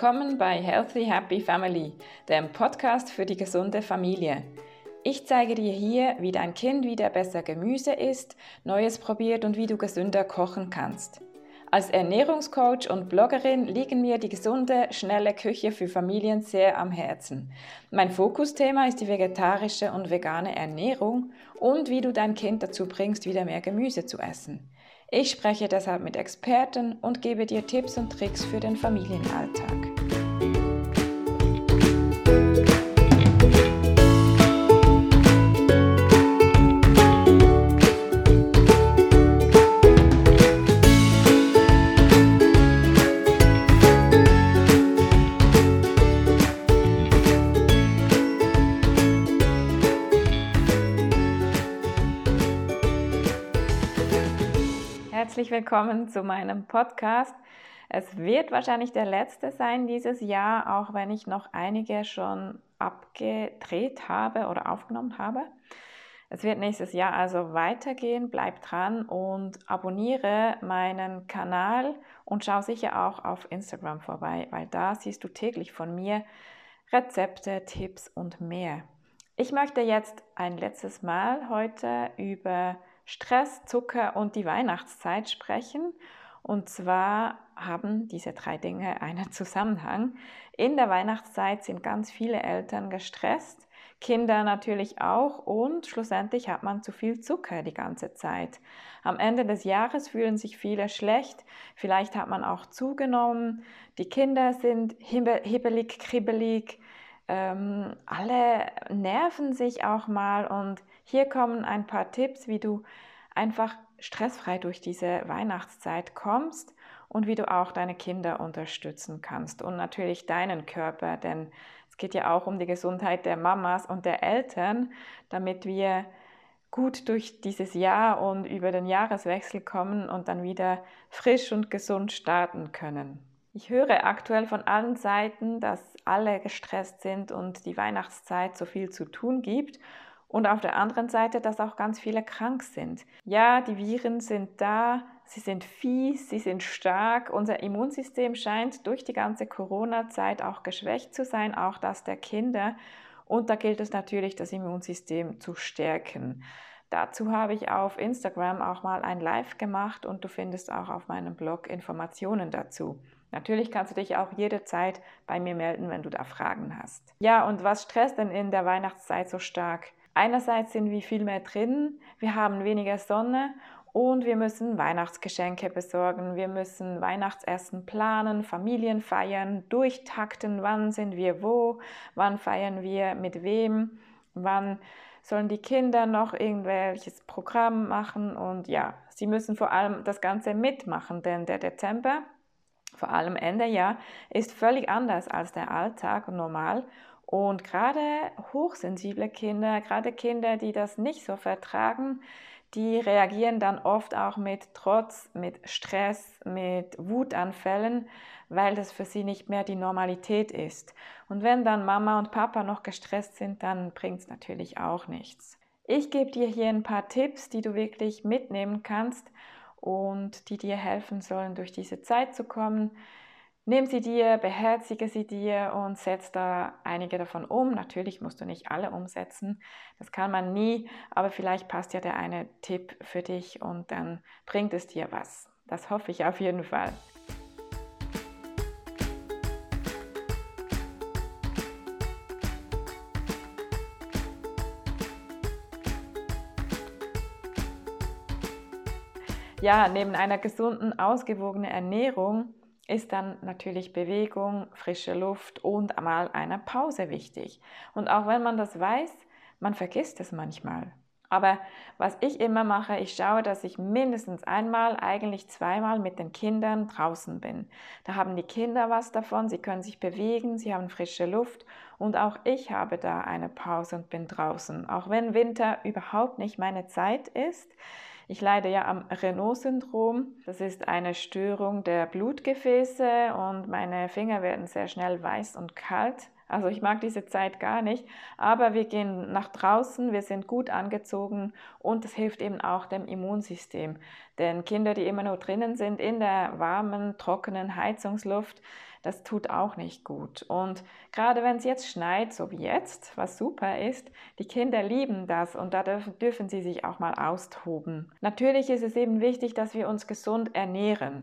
Willkommen bei Healthy Happy Family, dem Podcast für die gesunde Familie. Ich zeige dir hier, wie dein Kind wieder besser Gemüse isst, Neues probiert und wie du gesünder kochen kannst. Als Ernährungscoach und Bloggerin liegen mir die gesunde, schnelle Küche für Familien sehr am Herzen. Mein Fokusthema ist die vegetarische und vegane Ernährung und wie du dein Kind dazu bringst, wieder mehr Gemüse zu essen. Ich spreche deshalb mit Experten und gebe dir Tipps und Tricks für den Familienalltag. Herzlich willkommen zu meinem Podcast. Es wird wahrscheinlich der letzte sein dieses Jahr, auch wenn ich noch einige schon abgedreht habe oder aufgenommen habe. Es wird nächstes Jahr also weitergehen. Bleib dran und abonniere meinen Kanal und schau sicher auch auf Instagram vorbei, weil da siehst du täglich von mir Rezepte, Tipps und mehr. Ich möchte jetzt ein letztes Mal heute über Stress, Zucker und die Weihnachtszeit sprechen. Und zwar haben diese drei Dinge einen Zusammenhang. In der Weihnachtszeit sind ganz viele Eltern gestresst, Kinder natürlich auch und schlussendlich hat man zu viel Zucker die ganze Zeit. Am Ende des Jahres fühlen sich viele schlecht, vielleicht hat man auch zugenommen, die Kinder sind hibbelig, kribbelig, ähm, alle nerven sich auch mal und hier kommen ein paar Tipps, wie du einfach stressfrei durch diese Weihnachtszeit kommst und wie du auch deine Kinder unterstützen kannst und natürlich deinen Körper, denn es geht ja auch um die Gesundheit der Mamas und der Eltern, damit wir gut durch dieses Jahr und über den Jahreswechsel kommen und dann wieder frisch und gesund starten können. Ich höre aktuell von allen Seiten, dass alle gestresst sind und die Weihnachtszeit so viel zu tun gibt und auf der anderen Seite, dass auch ganz viele krank sind. Ja, die Viren sind da, sie sind fies, sie sind stark. Unser Immunsystem scheint durch die ganze Corona-Zeit auch geschwächt zu sein, auch das der Kinder. Und da gilt es natürlich, das Immunsystem zu stärken. Dazu habe ich auf Instagram auch mal ein Live gemacht und du findest auch auf meinem Blog Informationen dazu. Natürlich kannst du dich auch jederzeit bei mir melden, wenn du da Fragen hast. Ja, und was stresst denn in der Weihnachtszeit so stark? Einerseits sind wir viel mehr drin, wir haben weniger Sonne und wir müssen Weihnachtsgeschenke besorgen, wir müssen Weihnachtsessen planen, Familien feiern, durchtakten, wann sind wir wo, wann feiern wir mit wem, wann sollen die Kinder noch irgendwelches Programm machen. Und ja, sie müssen vor allem das Ganze mitmachen, denn der Dezember, vor allem Ende Jahr, ist völlig anders als der Alltag normal und gerade hochsensible Kinder, gerade Kinder, die das nicht so vertragen, die reagieren dann oft auch mit Trotz, mit Stress, mit Wutanfällen, weil das für sie nicht mehr die Normalität ist. Und wenn dann Mama und Papa noch gestresst sind, dann bringt es natürlich auch nichts. Ich gebe dir hier ein paar Tipps, die du wirklich mitnehmen kannst und die dir helfen sollen, durch diese Zeit zu kommen. Nimm sie dir, beherzige sie dir und setz da einige davon um. Natürlich musst du nicht alle umsetzen, das kann man nie, aber vielleicht passt ja der eine Tipp für dich und dann bringt es dir was. Das hoffe ich auf jeden Fall. Ja, neben einer gesunden, ausgewogenen Ernährung ist dann natürlich Bewegung, frische Luft und einmal eine Pause wichtig. Und auch wenn man das weiß, man vergisst es manchmal. Aber was ich immer mache, ich schaue, dass ich mindestens einmal, eigentlich zweimal mit den Kindern draußen bin. Da haben die Kinder was davon, sie können sich bewegen, sie haben frische Luft und auch ich habe da eine Pause und bin draußen. Auch wenn Winter überhaupt nicht meine Zeit ist, ich leide ja am Renault-Syndrom. Das ist eine Störung der Blutgefäße und meine Finger werden sehr schnell weiß und kalt Also ich mag diese Zeit gar nicht, aber wir gehen nach draußen, wir sind gut angezogen und es hilft eben auch dem Immunsystem. Denn Kinder, die immer nur drinnen sind in der warmen, trockenen Heizungsluft, das tut auch nicht gut. Und gerade wenn es jetzt schneit, so wie jetzt, was super ist, die Kinder lieben das und da dürfen, dürfen sie sich auch mal austoben. Natürlich ist es eben wichtig, dass wir uns gesund ernähren.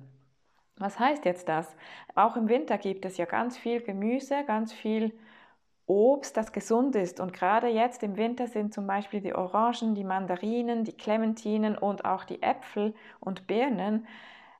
Was heißt jetzt das? Auch im Winter gibt es ja ganz viel Gemüse, ganz viel Obst, das gesund ist. Und gerade jetzt im Winter sind zum Beispiel die Orangen, die Mandarinen, die Clementinen und auch die Äpfel und Birnen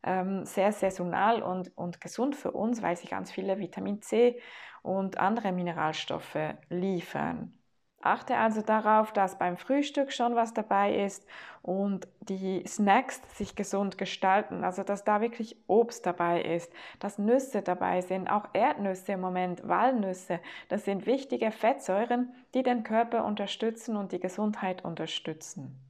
ähm, sehr saisonal und, und gesund für uns, weil sie ganz viele Vitamin C und andere Mineralstoffe liefern. Achte also darauf, dass beim Frühstück schon was dabei ist und die Snacks sich gesund gestalten, also dass da wirklich Obst dabei ist, dass Nüsse dabei sind, auch Erdnüsse im Moment, Walnüsse. Das sind wichtige Fettsäuren, die den Körper unterstützen und die Gesundheit unterstützen.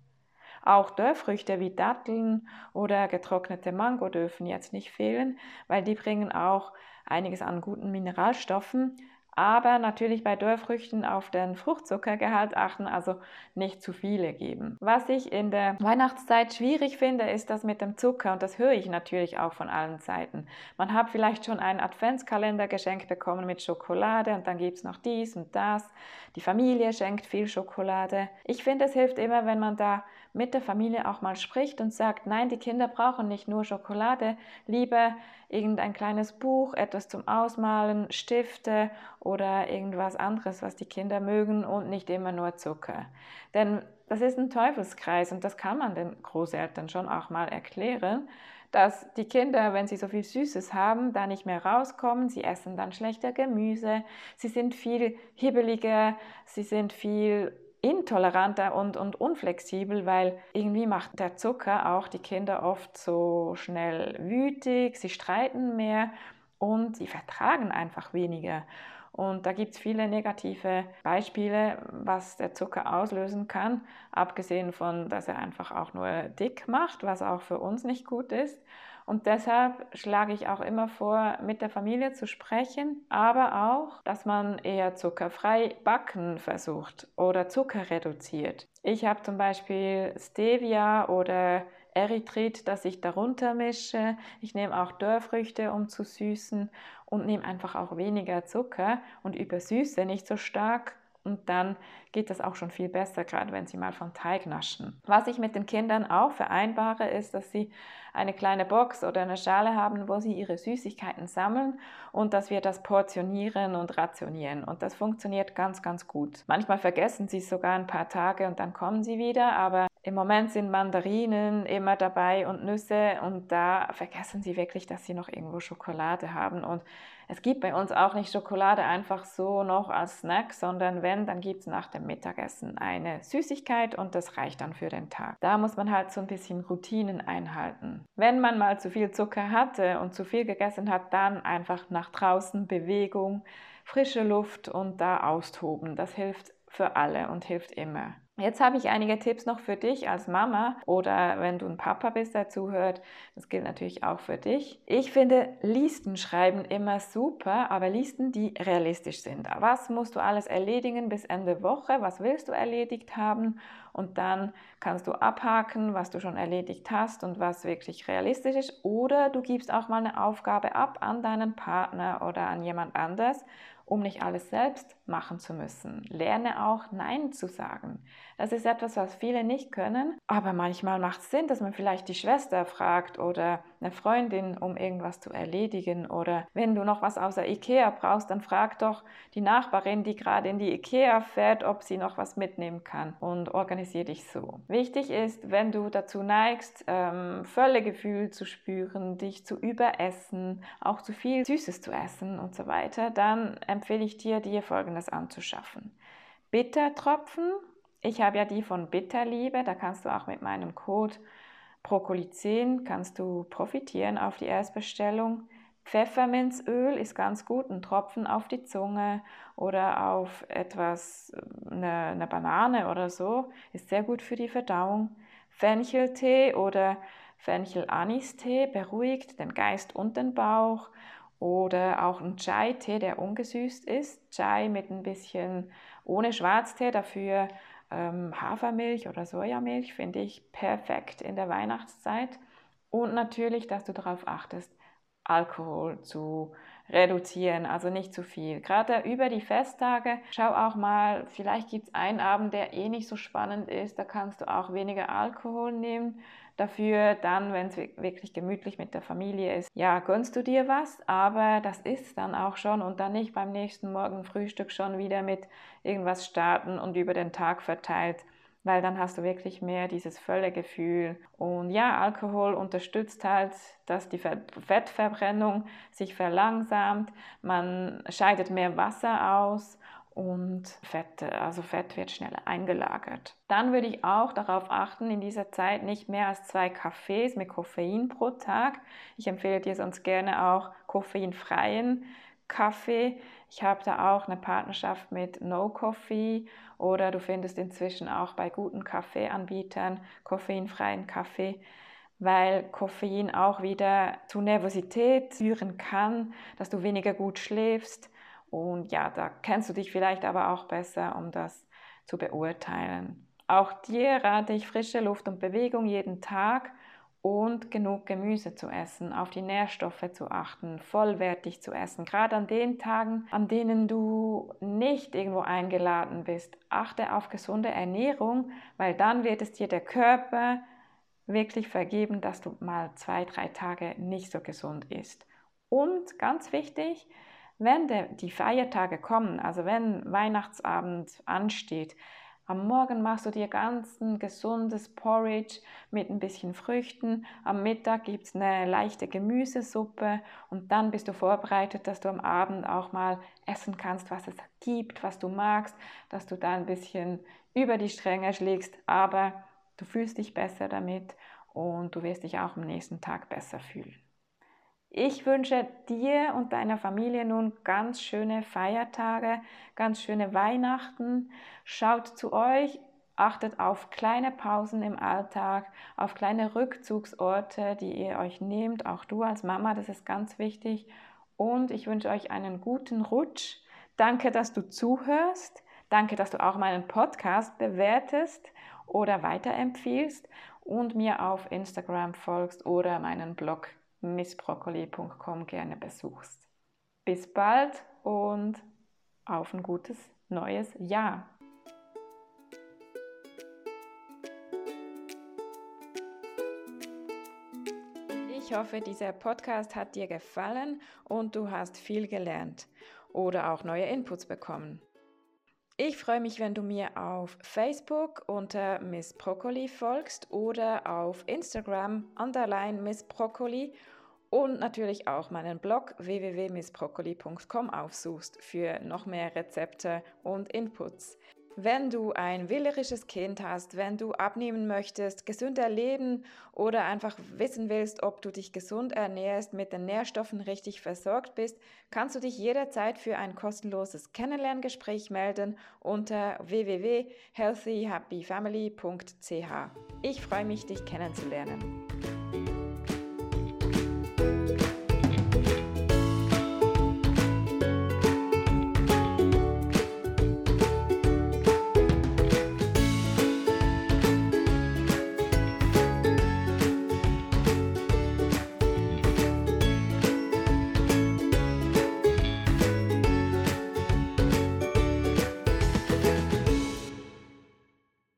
Auch Dörrfrüchte wie Datteln oder getrocknete Mango dürfen jetzt nicht fehlen, weil die bringen auch einiges an guten Mineralstoffen, aber natürlich bei Dörrfrüchten auf den Fruchtzuckergehalt achten, also nicht zu viele geben. Was ich in der Weihnachtszeit schwierig finde, ist das mit dem Zucker und das höre ich natürlich auch von allen Seiten. Man hat vielleicht schon einen Adventskalender geschenkt bekommen mit Schokolade und dann gibt es noch dies und das. Die Familie schenkt viel Schokolade. Ich finde, es hilft immer, wenn man da mit der Familie auch mal spricht und sagt, nein, die Kinder brauchen nicht nur Schokolade, lieber irgendein kleines Buch, etwas zum Ausmalen, Stifte oder irgendwas anderes, was die Kinder mögen und nicht immer nur Zucker. Denn das ist ein Teufelskreis und das kann man den Großeltern schon auch mal erklären, dass die Kinder, wenn sie so viel Süßes haben, da nicht mehr rauskommen. Sie essen dann schlechter Gemüse, sie sind viel hibbeliger, sie sind viel intoleranter und, und unflexibel, weil irgendwie macht der Zucker auch die Kinder oft so schnell wütig, sie streiten mehr und sie vertragen einfach weniger. Und da gibt es viele negative Beispiele, was der Zucker auslösen kann, abgesehen von, dass er einfach auch nur dick macht, was auch für uns nicht gut ist. Und deshalb schlage ich auch immer vor, mit der Familie zu sprechen, aber auch, dass man eher zuckerfrei backen versucht oder Zucker reduziert. Ich habe zum Beispiel Stevia oder Erythrit, das ich darunter mische. Ich nehme auch Dörrfrüchte, um zu süßen und nehme einfach auch weniger Zucker und übersüße nicht so stark und dann geht das auch schon viel besser, gerade wenn sie mal von Teig naschen. Was ich mit den Kindern auch vereinbare, ist, dass sie eine kleine Box oder eine Schale haben, wo sie ihre Süßigkeiten sammeln und dass wir das portionieren und rationieren. Und das funktioniert ganz, ganz gut. Manchmal vergessen sie es sogar ein paar Tage und dann kommen sie wieder, aber im Moment sind Mandarinen immer dabei und Nüsse und da vergessen sie wirklich, dass sie noch irgendwo Schokolade haben. Und es gibt bei uns auch nicht Schokolade einfach so noch als Snack, sondern wenn, dann gibt es nach dem Mittagessen eine Süßigkeit und das reicht dann für den Tag. Da muss man halt so ein bisschen Routinen einhalten. Wenn man mal zu viel Zucker hatte und zu viel gegessen hat, dann einfach nach draußen Bewegung, frische Luft und da austoben. Das hilft für alle und hilft immer. Jetzt habe ich einige Tipps noch für dich als Mama oder wenn du ein Papa bist, der zuhört. Das gilt natürlich auch für dich. Ich finde Listen schreiben immer super, aber Listen, die realistisch sind. Was musst du alles erledigen bis Ende Woche? Was willst du erledigt haben? Und dann kannst du abhaken, was du schon erledigt hast und was wirklich realistisch ist. Oder du gibst auch mal eine Aufgabe ab an deinen Partner oder an jemand anders um nicht alles selbst machen zu müssen. Lerne auch Nein zu sagen. Das ist etwas, was viele nicht können, aber manchmal macht es Sinn, dass man vielleicht die Schwester fragt oder eine Freundin, um irgendwas zu erledigen. Oder wenn du noch was außer Ikea brauchst, dann frag doch die Nachbarin, die gerade in die Ikea fährt, ob sie noch was mitnehmen kann und organisier dich so. Wichtig ist, wenn du dazu neigst, ähm, Völlegefühl zu spüren, dich zu überessen, auch zu viel Süßes zu essen und so weiter, dann empfehle ich dir, dir Folgendes anzuschaffen. Bittertropfen. Ich habe ja die von Bitterliebe, da kannst du auch mit meinem Code Brokkoli 10 kannst du profitieren auf die Erstbestellung. Pfefferminzöl ist ganz gut, ein Tropfen auf die Zunge oder auf etwas, eine, eine Banane oder so, ist sehr gut für die Verdauung. Fencheltee oder Fenchel-Anis-Tee beruhigt den Geist und den Bauch oder auch ein Chai-Tee, der ungesüßt ist. Chai mit ein bisschen ohne Schwarztee, dafür ähm, Hafermilch oder Sojamilch finde ich perfekt in der Weihnachtszeit. Und natürlich, dass du darauf achtest, Alkohol zu reduzieren, also nicht zu viel. Gerade über die Festtage, schau auch mal, vielleicht gibt es einen Abend, der eh nicht so spannend ist, da kannst du auch weniger Alkohol nehmen. Dafür dann, wenn es wirklich gemütlich mit der Familie ist, ja, gönnst du dir was, aber das ist dann auch schon und dann nicht beim nächsten Morgen Frühstück schon wieder mit irgendwas starten und über den Tag verteilt weil dann hast du wirklich mehr dieses Völlegefühl. Und ja, Alkohol unterstützt halt, dass die Fettverbrennung sich verlangsamt, man scheidet mehr Wasser aus und Fett, also Fett wird schneller eingelagert. Dann würde ich auch darauf achten, in dieser Zeit nicht mehr als zwei Kaffees mit Koffein pro Tag. Ich empfehle dir sonst gerne auch koffeinfreien Kaffee. Ich habe da auch eine Partnerschaft mit No Coffee oder du findest inzwischen auch bei guten Kaffeeanbietern koffeinfreien Kaffee weil Koffein auch wieder zu Nervosität führen kann, dass du weniger gut schläfst, und ja, da kennst du dich vielleicht aber auch besser, um das zu beurteilen. Auch dir rate ich frische Luft und Bewegung jeden Tag und genug Gemüse zu essen, auf die Nährstoffe zu achten, vollwertig zu essen. Gerade an den Tagen, an denen du nicht irgendwo eingeladen bist, achte auf gesunde Ernährung, weil dann wird es dir der Körper wirklich vergeben, dass du mal zwei, drei Tage nicht so gesund isst. Und ganz wichtig, wenn der, die Feiertage kommen, also wenn Weihnachtsabend ansteht, am Morgen machst du dir ganz ein gesundes Porridge mit ein bisschen Früchten. Am Mittag gibt es eine leichte Gemüsesuppe und dann bist du vorbereitet, dass du am Abend auch mal essen kannst, was es gibt, was du magst, dass du da ein bisschen über die Stränge schlägst, aber du fühlst dich besser damit und du wirst dich auch am nächsten Tag besser fühlen. Ich wünsche dir und deiner Familie nun ganz schöne Feiertage, ganz schöne Weihnachten. Schaut zu euch, achtet auf kleine Pausen im Alltag, auf kleine Rückzugsorte, die ihr euch nehmt, auch du als Mama, das ist ganz wichtig. Und ich wünsche euch einen guten Rutsch. Danke, dass du zuhörst. Danke, dass du auch meinen Podcast bewertest oder weiterempfiehlst und mir auf Instagram folgst oder meinen Blog missbroccoli.com gerne besuchst. Bis bald und auf ein gutes neues Jahr. Ich hoffe, dieser Podcast hat dir gefallen und du hast viel gelernt oder auch neue Inputs bekommen. Ich freue mich, wenn du mir auf Facebook unter Miss Broccoli folgst oder auf Instagram underline Miss Broccoli und natürlich auch meinen Blog www.missbroccoli.com aufsuchst für noch mehr Rezepte und Inputs. Wenn du ein wählerisches Kind hast, wenn du abnehmen möchtest, gesünder leben oder einfach wissen willst, ob du dich gesund ernährst, mit den Nährstoffen richtig versorgt bist, kannst du dich jederzeit für ein kostenloses Kennenlerngespräch melden unter www.healthyhappyfamily.ch. Ich freue mich, dich kennenzulernen.